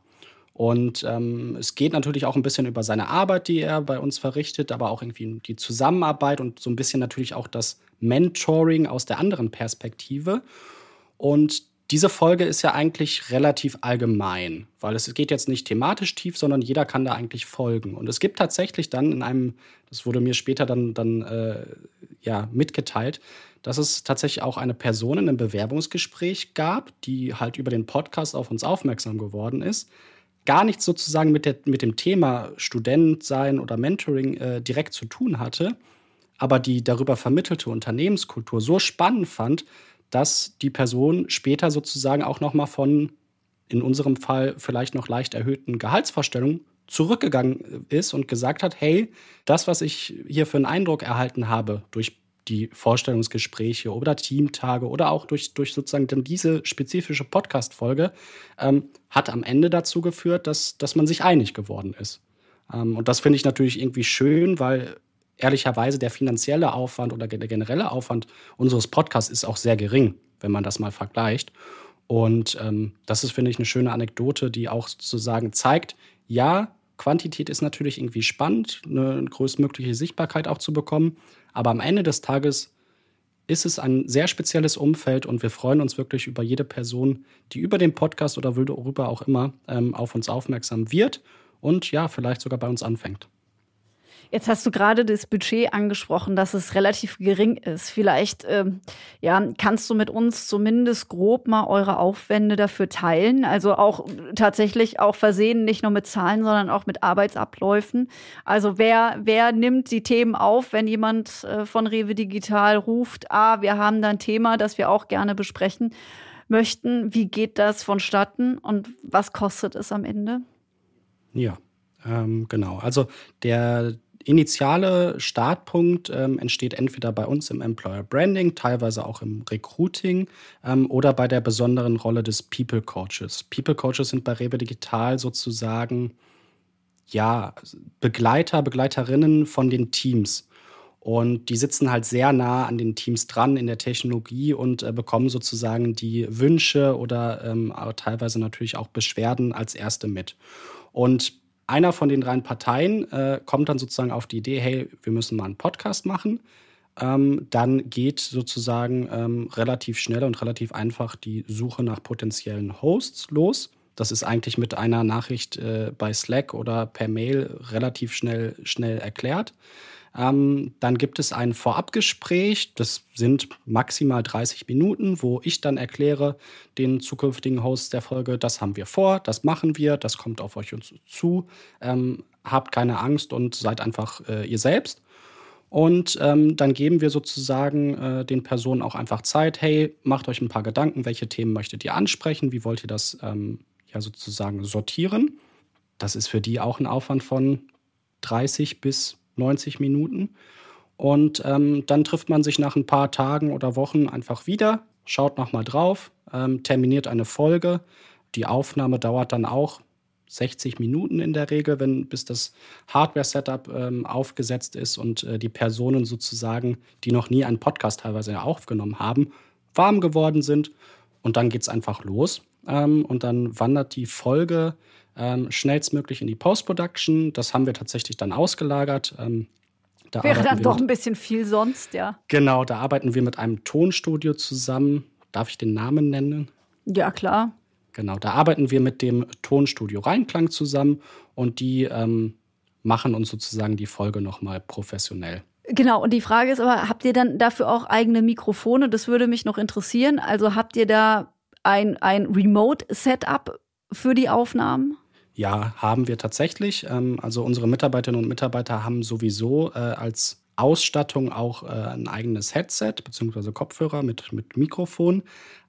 Und ähm, es geht natürlich auch ein bisschen über seine Arbeit, die er bei uns verrichtet, aber auch irgendwie die Zusammenarbeit und so ein bisschen natürlich auch das Mentoring aus der anderen Perspektive. Und diese Folge ist ja eigentlich relativ allgemein, weil es geht jetzt nicht thematisch tief, sondern jeder kann da eigentlich folgen. Und es gibt tatsächlich dann in einem, das wurde mir später dann, dann äh, ja, mitgeteilt, dass es tatsächlich auch eine Person in einem Bewerbungsgespräch gab, die halt über den Podcast auf uns aufmerksam geworden ist gar nichts sozusagen mit, der, mit dem Thema Student sein oder Mentoring äh, direkt zu tun hatte, aber die darüber vermittelte Unternehmenskultur so spannend fand, dass die Person später sozusagen auch noch mal von in unserem Fall vielleicht noch leicht erhöhten Gehaltsvorstellungen zurückgegangen ist und gesagt hat, hey, das, was ich hier für einen Eindruck erhalten habe durch die Vorstellungsgespräche oder Teamtage oder auch durch, durch sozusagen dann diese spezifische Podcast-Folge ähm, hat am Ende dazu geführt, dass, dass man sich einig geworden ist. Ähm, und das finde ich natürlich irgendwie schön, weil ehrlicherweise der finanzielle Aufwand oder der generelle Aufwand unseres Podcasts ist auch sehr gering, wenn man das mal vergleicht. Und ähm, das ist, finde ich, eine schöne Anekdote, die auch sozusagen zeigt, ja, Quantität ist natürlich irgendwie spannend, eine größtmögliche Sichtbarkeit auch zu bekommen. Aber am Ende des Tages ist es ein sehr spezielles Umfeld und wir freuen uns wirklich über jede Person, die über den Podcast oder worüber auch immer ähm, auf uns aufmerksam wird und ja, vielleicht sogar bei uns anfängt. Jetzt hast du gerade das Budget angesprochen, dass es relativ gering ist. Vielleicht ähm, ja, kannst du mit uns zumindest grob mal eure Aufwände dafür teilen. Also auch tatsächlich auch versehen, nicht nur mit Zahlen, sondern auch mit Arbeitsabläufen. Also wer, wer nimmt die Themen auf, wenn jemand äh, von Rewe Digital ruft, ah, wir haben da ein Thema, das wir auch gerne besprechen. möchten. Wie geht das vonstatten und was kostet es am Ende? Ja, ähm, genau. Also der initiale Startpunkt ähm, entsteht entweder bei uns im Employer Branding, teilweise auch im Recruiting ähm, oder bei der besonderen Rolle des People Coaches. People Coaches sind bei Rewe Digital sozusagen ja, Begleiter, Begleiterinnen von den Teams. Und die sitzen halt sehr nah an den Teams dran in der Technologie und äh, bekommen sozusagen die Wünsche oder ähm, teilweise natürlich auch Beschwerden als erste mit. Und einer von den drei Parteien äh, kommt dann sozusagen auf die Idee, hey, wir müssen mal einen Podcast machen. Ähm, dann geht sozusagen ähm, relativ schnell und relativ einfach die Suche nach potenziellen Hosts los. Das ist eigentlich mit einer Nachricht äh, bei Slack oder per Mail relativ schnell, schnell erklärt. Ähm, dann gibt es ein Vorabgespräch, das sind maximal 30 Minuten, wo ich dann erkläre den zukünftigen Hosts der Folge, das haben wir vor, das machen wir, das kommt auf euch zu. Ähm, habt keine Angst und seid einfach äh, ihr selbst. Und ähm, dann geben wir sozusagen äh, den Personen auch einfach Zeit, hey, macht euch ein paar Gedanken, welche Themen möchtet ihr ansprechen, wie wollt ihr das ähm, ja sozusagen sortieren. Das ist für die auch ein Aufwand von 30 bis 90 Minuten. Und ähm, dann trifft man sich nach ein paar Tagen oder Wochen einfach wieder, schaut nochmal drauf, ähm, terminiert eine Folge. Die Aufnahme dauert dann auch 60 Minuten in der Regel, wenn bis das Hardware-Setup ähm, aufgesetzt ist und äh, die Personen sozusagen, die noch nie einen Podcast teilweise aufgenommen haben, warm geworden sind. Und dann geht es einfach los. Ähm, und dann wandert die Folge ähm, schnellstmöglich in die Post-Production. Das haben wir tatsächlich dann ausgelagert. Ähm, da Wäre dann doch ein bisschen viel sonst, ja. Genau, da arbeiten wir mit einem Tonstudio zusammen. Darf ich den Namen nennen? Ja, klar. Genau, da arbeiten wir mit dem Tonstudio Reinklang zusammen und die ähm, machen uns sozusagen die Folge nochmal professionell. Genau, und die Frage ist aber, habt ihr dann dafür auch eigene Mikrofone? Das würde mich noch interessieren. Also habt ihr da ein, ein Remote-Setup für die Aufnahmen? Ja, haben wir tatsächlich. Ähm, also unsere Mitarbeiterinnen und Mitarbeiter haben sowieso äh, als Ausstattung auch äh, ein eigenes Headset bzw. Kopfhörer mit, mit Mikrofon.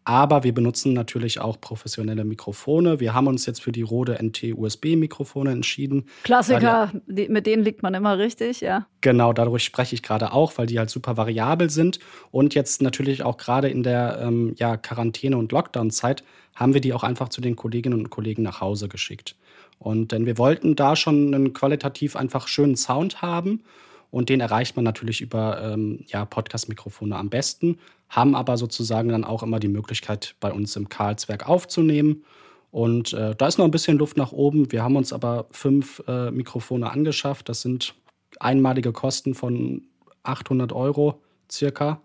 Aber wir benutzen natürlich auch professionelle Mikrofone. Wir haben uns jetzt für die Rode NT-USB-Mikrofone entschieden. Klassiker, die, mit denen liegt man immer richtig, ja. Genau, dadurch spreche ich gerade auch, weil die halt super variabel sind. Und jetzt natürlich auch gerade in der ähm, ja, Quarantäne- und Lockdown-Zeit haben wir die auch einfach zu den Kolleginnen und Kollegen nach Hause geschickt. Und denn wir wollten da schon einen qualitativ einfach schönen Sound haben. Und den erreicht man natürlich über ähm, ja, Podcast-Mikrofone am besten, haben aber sozusagen dann auch immer die Möglichkeit, bei uns im Karlswerk aufzunehmen. Und äh, da ist noch ein bisschen Luft nach oben. Wir haben uns aber fünf äh, Mikrofone angeschafft. Das sind einmalige Kosten von 800 Euro circa.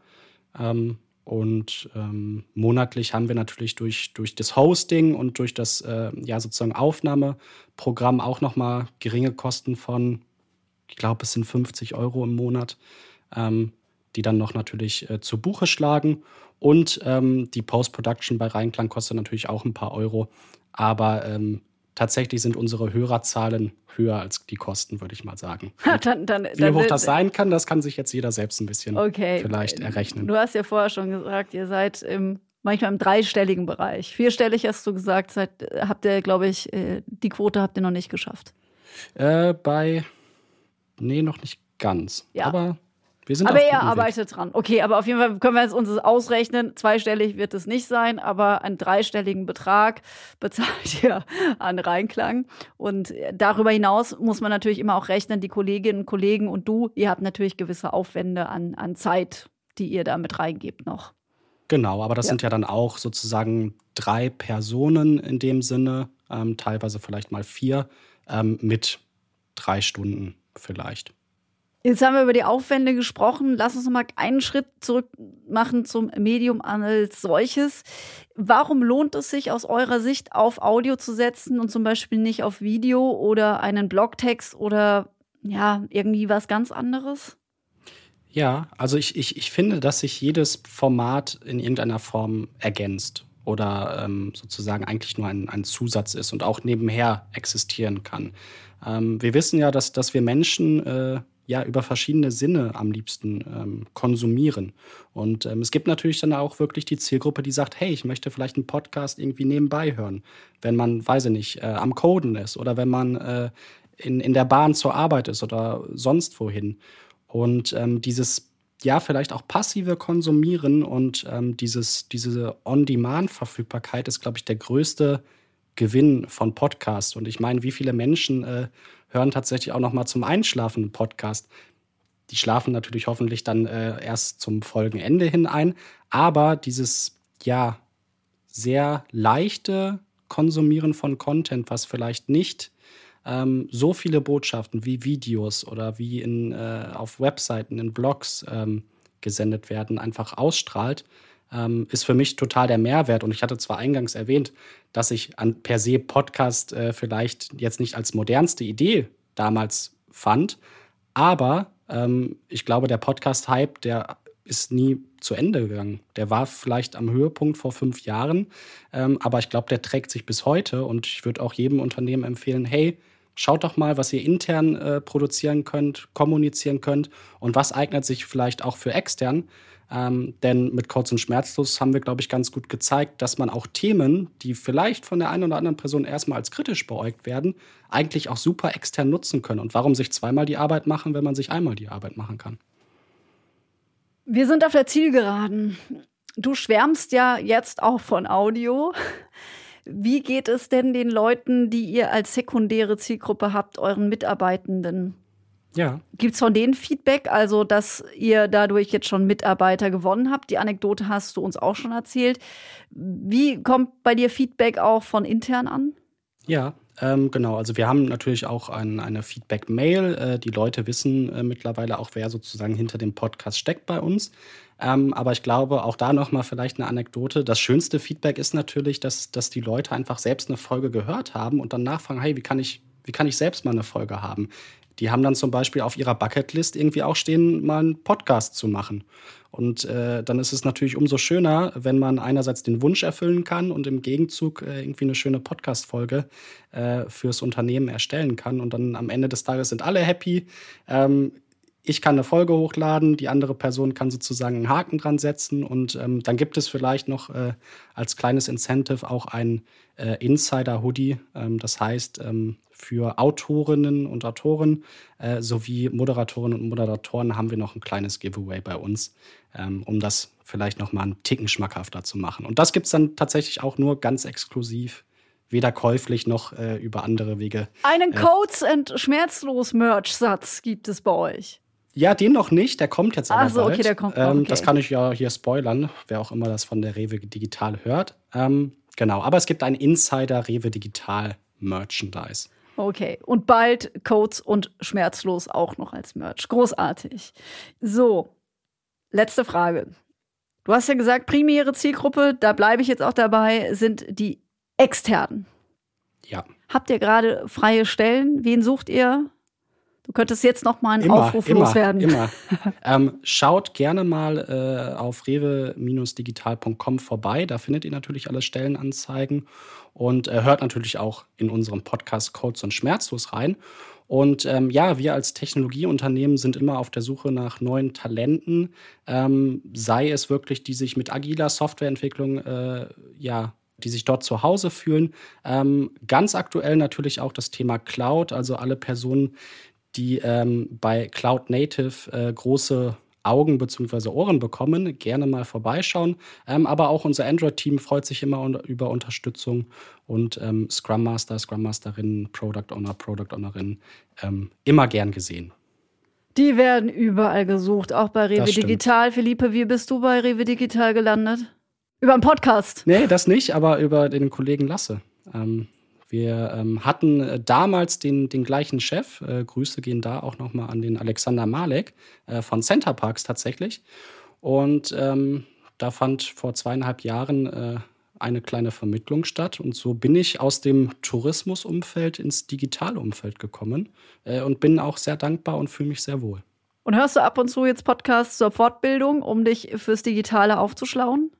Ähm, und ähm, monatlich haben wir natürlich durch, durch das Hosting und durch das äh, ja, sozusagen Aufnahmeprogramm auch nochmal geringe Kosten von, ich glaube, es sind 50 Euro im Monat, ähm, die dann noch natürlich äh, zu Buche schlagen. Und ähm, die Post-Production bei Reinklang kostet natürlich auch ein paar Euro. Aber ähm, tatsächlich sind unsere Hörerzahlen höher als die Kosten, würde ich mal sagen. dann, dann, Wie hoch das sein kann, das kann sich jetzt jeder selbst ein bisschen okay. vielleicht errechnen. Du hast ja vorher schon gesagt, ihr seid im, manchmal im dreistelligen Bereich. Vierstellig hast du gesagt, seid, habt ihr, glaube ich, äh, die Quote habt ihr noch nicht geschafft. Äh, bei, nee, noch nicht ganz. Ja. Aber aber er arbeitet Weg. dran. Okay, aber auf jeden Fall können wir jetzt uns ausrechnen. Zweistellig wird es nicht sein, aber einen dreistelligen Betrag bezahlt ihr an Reinklang. Und darüber hinaus muss man natürlich immer auch rechnen, die Kolleginnen und Kollegen und du, ihr habt natürlich gewisse Aufwände an, an Zeit, die ihr da mit reingebt noch. Genau, aber das ja. sind ja dann auch sozusagen drei Personen in dem Sinne, ähm, teilweise vielleicht mal vier, ähm, mit drei Stunden vielleicht. Jetzt haben wir über die Aufwände gesprochen. Lass uns noch mal einen Schritt zurück machen zum Medium als solches. Warum lohnt es sich aus eurer Sicht auf Audio zu setzen und zum Beispiel nicht auf Video oder einen Blogtext oder ja, irgendwie was ganz anderes? Ja, also ich, ich, ich finde, dass sich jedes Format in irgendeiner Form ergänzt oder ähm, sozusagen eigentlich nur ein, ein Zusatz ist und auch nebenher existieren kann. Ähm, wir wissen ja, dass, dass wir Menschen äh, ja über verschiedene Sinne am liebsten ähm, konsumieren. Und ähm, es gibt natürlich dann auch wirklich die Zielgruppe, die sagt, hey, ich möchte vielleicht einen Podcast irgendwie nebenbei hören, wenn man, weiß ich nicht, äh, am Coden ist oder wenn man äh, in, in der Bahn zur Arbeit ist oder sonst wohin. Und ähm, dieses ja, vielleicht auch passive Konsumieren und ähm, dieses, diese On-Demand-Verfügbarkeit ist, glaube ich, der größte Gewinn von Podcasts. Und ich meine, wie viele Menschen äh, hören tatsächlich auch noch mal zum Einschlafen einen Podcast? Die schlafen natürlich hoffentlich dann äh, erst zum Folgenende hin ein. Aber dieses, ja, sehr leichte Konsumieren von Content, was vielleicht nicht ähm, so viele Botschaften wie Videos oder wie in, äh, auf Webseiten, in Blogs ähm, gesendet werden, einfach ausstrahlt, ähm, ist für mich total der Mehrwert. Und ich hatte zwar eingangs erwähnt, dass ich an per se Podcast äh, vielleicht jetzt nicht als modernste Idee damals fand, aber ähm, ich glaube, der Podcast-Hype, der ist nie zu Ende gegangen. Der war vielleicht am Höhepunkt vor fünf Jahren, ähm, aber ich glaube, der trägt sich bis heute. Und ich würde auch jedem Unternehmen empfehlen, hey, Schaut doch mal, was ihr intern äh, produzieren könnt, kommunizieren könnt und was eignet sich vielleicht auch für extern. Ähm, denn mit Kurz und Schmerzlos haben wir, glaube ich, ganz gut gezeigt, dass man auch Themen, die vielleicht von der einen oder anderen Person erstmal als kritisch beäugt werden, eigentlich auch super extern nutzen können. Und warum sich zweimal die Arbeit machen, wenn man sich einmal die Arbeit machen kann? Wir sind auf der Zielgeraden. Du schwärmst ja jetzt auch von Audio. Wie geht es denn den Leuten, die ihr als sekundäre Zielgruppe habt, euren Mitarbeitenden? Ja. Gibt es von denen Feedback, also dass ihr dadurch jetzt schon Mitarbeiter gewonnen habt? Die Anekdote hast du uns auch schon erzählt. Wie kommt bei dir Feedback auch von intern an? Ja, ähm, genau. Also wir haben natürlich auch ein, eine Feedback-Mail. Äh, die Leute wissen äh, mittlerweile auch, wer sozusagen hinter dem Podcast steckt bei uns. Ähm, aber ich glaube, auch da nochmal vielleicht eine Anekdote. Das schönste Feedback ist natürlich, dass, dass die Leute einfach selbst eine Folge gehört haben und dann nachfragen, hey, wie kann ich, wie kann ich selbst mal eine Folge haben? Die haben dann zum Beispiel auf ihrer Bucketlist irgendwie auch stehen, mal einen Podcast zu machen. Und äh, dann ist es natürlich umso schöner, wenn man einerseits den Wunsch erfüllen kann und im Gegenzug äh, irgendwie eine schöne Podcast-Folge äh, fürs Unternehmen erstellen kann. Und dann am Ende des Tages sind alle happy. Ähm, ich kann eine Folge hochladen, die andere Person kann sozusagen einen Haken dran setzen und ähm, dann gibt es vielleicht noch äh, als kleines Incentive auch ein äh, Insider-Hoodie. Ähm, das heißt, ähm, für Autorinnen und Autoren äh, sowie Moderatorinnen und Moderatoren haben wir noch ein kleines Giveaway bei uns, ähm, um das vielleicht noch mal einen Ticken schmackhafter zu machen. Und das gibt es dann tatsächlich auch nur ganz exklusiv weder käuflich noch äh, über andere Wege. Einen äh, Codes and Schmerzlos Merch-Satz gibt es bei euch. Ja, den noch nicht, der kommt jetzt aber Ach so, bald. okay, der kommt. Ähm, okay. Das kann ich ja hier spoilern, wer auch immer das von der Rewe Digital hört. Ähm, genau, aber es gibt ein Insider Rewe Digital Merchandise. Okay, und bald Codes und Schmerzlos auch noch als Merch. Großartig. So, letzte Frage. Du hast ja gesagt, primäre Zielgruppe, da bleibe ich jetzt auch dabei, sind die externen. Ja. Habt ihr gerade freie Stellen? Wen sucht ihr? Du könntest jetzt noch mal einen immer, Aufruf immer, loswerden. Immer. ähm, schaut gerne mal äh, auf rewe-digital.com vorbei. Da findet ihr natürlich alle Stellenanzeigen und äh, hört natürlich auch in unserem Podcast Codes und Schmerzlos rein. Und ähm, ja, wir als Technologieunternehmen sind immer auf der Suche nach neuen Talenten, ähm, sei es wirklich, die sich mit agiler Softwareentwicklung äh, ja die sich dort zu Hause fühlen. Ähm, ganz aktuell natürlich auch das Thema Cloud, also alle Personen, die ähm, bei Cloud Native äh, große Augen bzw. Ohren bekommen, gerne mal vorbeischauen. Ähm, aber auch unser Android-Team freut sich immer un über Unterstützung und ähm, Scrum Master, Scrum Masterinnen, Product Owner, Product Ownerinnen ähm, immer gern gesehen. Die werden überall gesucht, auch bei Rewe Digital. Philippe, wie bist du bei Rewe Digital gelandet? Über einen Podcast? Nee, das nicht, aber über den Kollegen Lasse. Ähm, wir ähm, hatten äh, damals den, den gleichen Chef. Äh, Grüße gehen da auch nochmal an den Alexander Malek äh, von Center Parks tatsächlich. Und ähm, da fand vor zweieinhalb Jahren äh, eine kleine Vermittlung statt. Und so bin ich aus dem Tourismusumfeld ins Digitalumfeld gekommen äh, und bin auch sehr dankbar und fühle mich sehr wohl. Und hörst du ab und zu jetzt Podcasts zur Fortbildung, um dich fürs Digitale aufzuschlauen?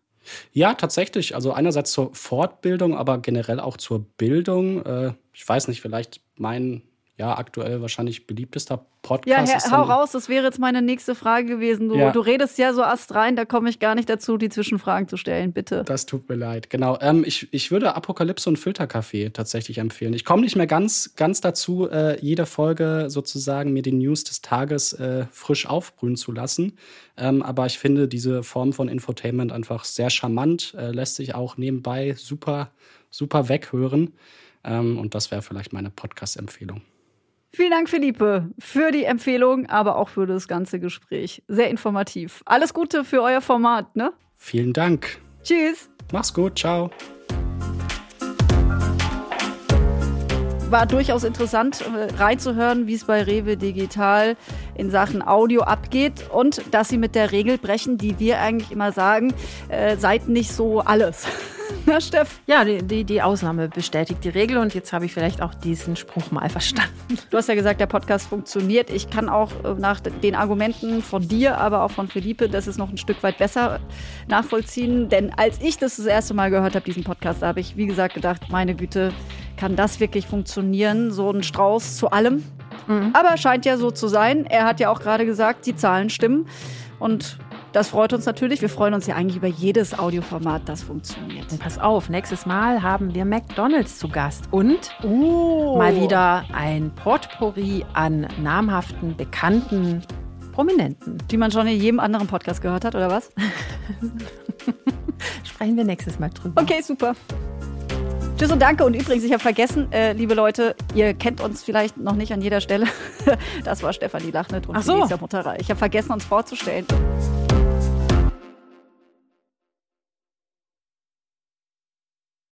Ja, tatsächlich. Also einerseits zur Fortbildung, aber generell auch zur Bildung. Äh, ich weiß nicht, vielleicht mein ja, aktuell wahrscheinlich beliebtester Podcast. Ja, ist hau raus, das wäre jetzt meine nächste Frage gewesen. Du, Ja. du redest ja so astrein, da komme ich gar nicht dazu, die Zwischenfragen zu stellen, bitte. Das tut mir leid. Genau. Ähm, ich, ich würde Apokalypse und Filterkaffee tatsächlich empfehlen. Ich komme nicht mehr ganz, ganz dazu, äh, jede Folge sozusagen mir die News des Tages äh, frisch aufbrühen zu lassen. Ähm, aber ich finde diese Form von Infotainment einfach sehr charmant, äh, lässt sich auch nebenbei super, super weghören. Ähm, und das wäre vielleicht meine Podcast-Empfehlung. Vielen Dank, Philippe, für die Empfehlung, aber auch für das ganze Gespräch. Sehr informativ. Alles Gute für euer Format, ne? Vielen Dank. Tschüss. Mach's gut. Ciao. War durchaus interessant, äh, reinzuhören, wie es bei Rewe Digital in Sachen Audio abgeht und dass sie mit der Regel brechen, die wir eigentlich immer sagen, äh, seid nicht so alles. Na, Steff? Ja, die, die, die Ausnahme bestätigt die Regel und jetzt habe ich vielleicht auch diesen Spruch mal verstanden. Du hast ja gesagt, der Podcast funktioniert. Ich kann auch äh, nach den Argumenten von dir, aber auch von Philippe, das ist noch ein Stück weit besser nachvollziehen. Denn als ich das das erste Mal gehört habe, diesen Podcast, da habe ich, wie gesagt, gedacht, meine Güte, kann das wirklich funktionieren? So ein Strauß zu allem. Aber scheint ja so zu sein. Er hat ja auch gerade gesagt, die Zahlen stimmen. Und das freut uns natürlich. Wir freuen uns ja eigentlich über jedes Audioformat, das funktioniert. Und pass auf, nächstes Mal haben wir McDonalds zu Gast und Oh. mal wieder ein Potpourri an namhaften, bekannten Prominenten. Die man schon in jedem anderen Podcast gehört hat, oder was? Sprechen wir nächstes Mal drüber. Okay, super. Tschüss und danke. Und übrigens, ich habe vergessen, äh, liebe Leute, ihr kennt uns vielleicht noch nicht an jeder Stelle. Das war Stefanie Lachnet und Ach so. Felicia Mutterer. Ich habe vergessen, uns vorzustellen.